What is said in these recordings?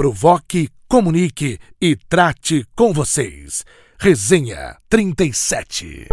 provoque, comunique e trate com vocês. Resenha 37.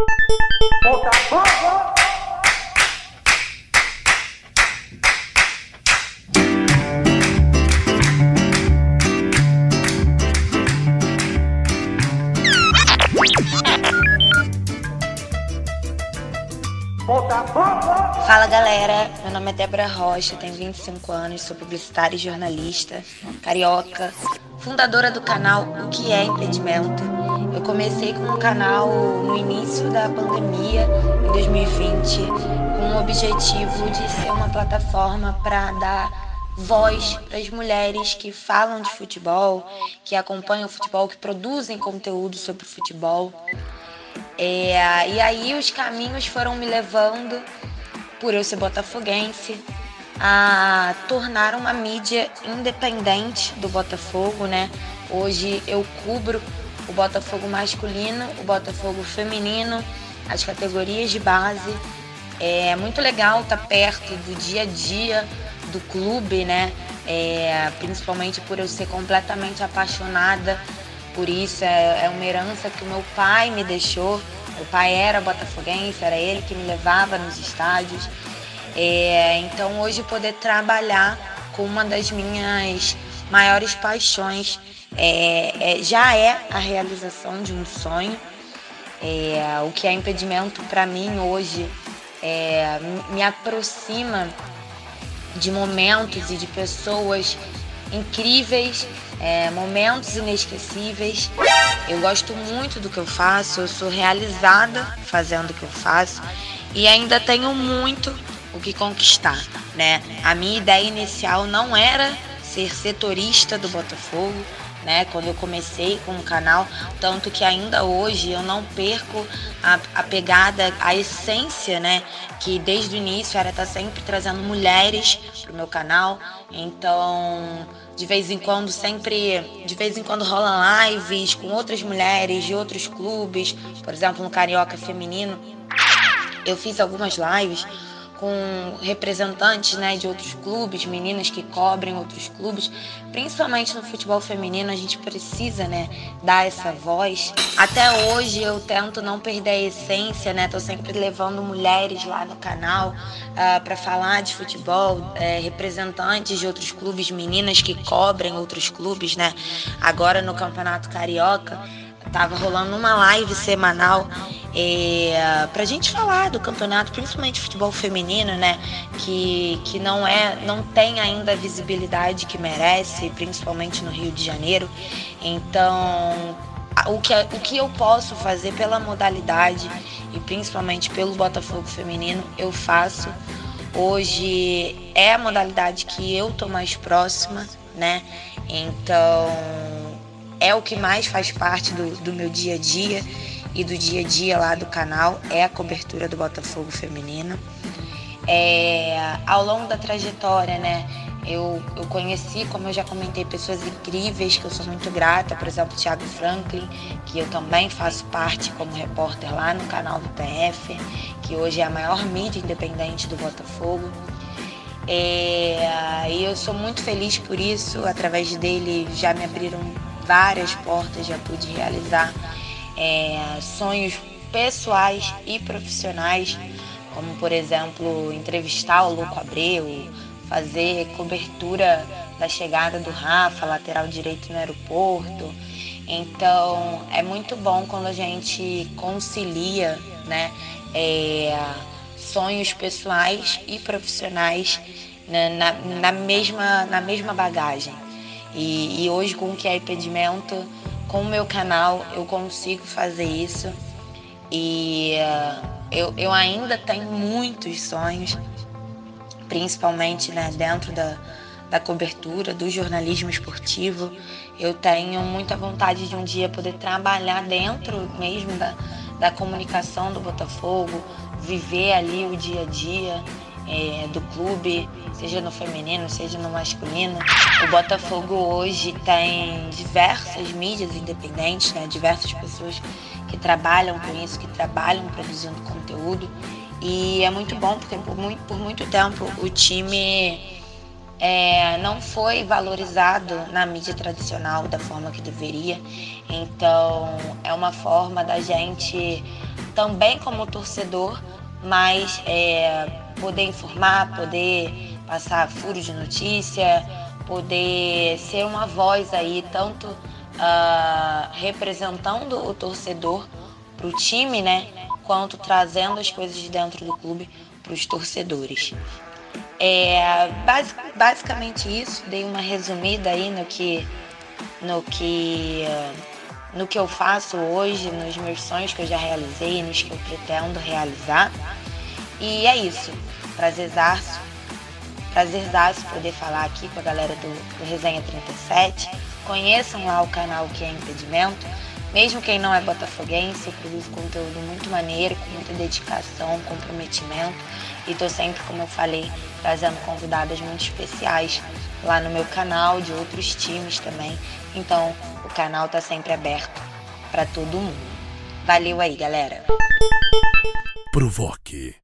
Fala galera, meu nome é Débora Rocha, tenho 25 anos, sou publicitária e jornalista, carioca, fundadora do canal O Que É Impedimento. Eu comecei com um canal no início da pandemia, em 2020, com o objetivo de ser uma plataforma para dar voz para as mulheres que falam de futebol, que acompanham o futebol, que produzem conteúdo sobre o futebol. É, e aí os caminhos foram me levando, por eu ser botafoguense, a tornar uma mídia independente do Botafogo, né? Hoje eu cubro o Botafogo masculino, o Botafogo feminino, as categorias de base. É muito legal estar perto do dia a dia do clube, né? É, principalmente por eu ser completamente apaixonada por isso. É, é uma herança que o meu pai me deixou. Meu pai era botafoguense, era ele que me levava nos estádios. É, então hoje poder trabalhar com uma das minhas maiores paixões é, é, já é a realização de um sonho. É, o que é impedimento para mim hoje é, me aproxima de momentos e de pessoas incríveis é, momentos inesquecíveis. Eu gosto muito do que eu faço, eu sou realizada fazendo o que eu faço e ainda tenho muito o que conquistar, né? A minha ideia inicial não era ser setorista do Botafogo, né? Quando eu comecei com o canal, tanto que ainda hoje eu não perco a, a pegada, a essência, né? Que desde o início era estar sempre trazendo mulheres pro meu canal. Então, de vez em quando, sempre, de vez em quando rolam lives com outras mulheres de outros clubes, por exemplo, no Carioca Feminino. Eu fiz algumas lives com representantes né, de outros clubes, meninas que cobrem outros clubes, principalmente no futebol feminino, a gente precisa né, dar essa voz. Até hoje eu tento não perder a essência, né? Tô sempre levando mulheres lá no canal uh, ah, para falar de futebol, é, representantes de outros clubes, meninas que cobrem outros clubes, né? Agora no Campeonato Carioca tava rolando uma live semanal é, para a gente falar do campeonato, principalmente futebol feminino, né, que, que não é, não tem ainda a visibilidade que merece, principalmente no Rio de Janeiro. Então, o que, o que eu posso fazer pela modalidade e principalmente pelo Botafogo feminino, eu faço. Hoje é a modalidade que eu tô mais próxima, né? Então é o que mais faz parte do, do meu dia a dia e do dia a dia lá do canal é a cobertura do Botafogo feminino. É, ao longo da trajetória, né, eu, eu conheci, como eu já comentei, pessoas incríveis que eu sou muito grata, por exemplo, o Thiago Franklin, que eu também faço parte como repórter lá no canal do PF, que hoje é a maior mídia independente do Botafogo. É, e eu sou muito feliz por isso, através dele já me abriram várias portas, já pude realizar é, sonhos pessoais e profissionais, como por exemplo entrevistar o Louco Abreu, fazer cobertura da chegada do Rafa, lateral direito no aeroporto. Então é muito bom quando a gente concilia né, é, sonhos pessoais e profissionais né, na, na, mesma, na mesma bagagem. E, e hoje com o que é impedimento com o meu canal eu consigo fazer isso e uh, eu, eu ainda tenho muitos sonhos, principalmente né, dentro da, da cobertura do jornalismo esportivo. Eu tenho muita vontade de um dia poder trabalhar dentro mesmo da, da comunicação do Botafogo, viver ali o dia a dia é, do clube, seja no feminino, seja no masculino. O Botafogo hoje tem diversas mídias independentes, né? diversas pessoas que trabalham com isso, que trabalham produzindo conteúdo. E é muito bom porque por muito, por muito tempo o time é, não foi valorizado na mídia tradicional da forma que deveria. Então, é uma forma da gente também como torcedor, mas é, poder informar, poder passar furo de notícia, poder ser uma voz aí, tanto uh, representando o torcedor para o time, né, quanto trazendo as coisas de dentro do clube para os torcedores. É basic, basicamente isso, dei uma resumida aí no que no que no que eu faço hoje, nos meus sonhos que eu já realizei, nos que eu pretendo realizar. E é isso. Prazerzaço. Prazerzaço poder falar aqui com a galera do, do Resenha 37. Conheçam lá o canal que é Impedimento. Mesmo quem não é botafoguense, eu produzo conteúdo muito maneiro, com muita dedicação, comprometimento. E tô sempre, como eu falei, trazendo convidadas muito especiais lá no meu canal, de outros times também. Então, o canal tá sempre aberto para todo mundo. Valeu aí, galera. Provoque,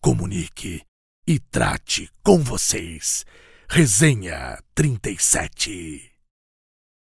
comunique e trate com vocês. Resenha 37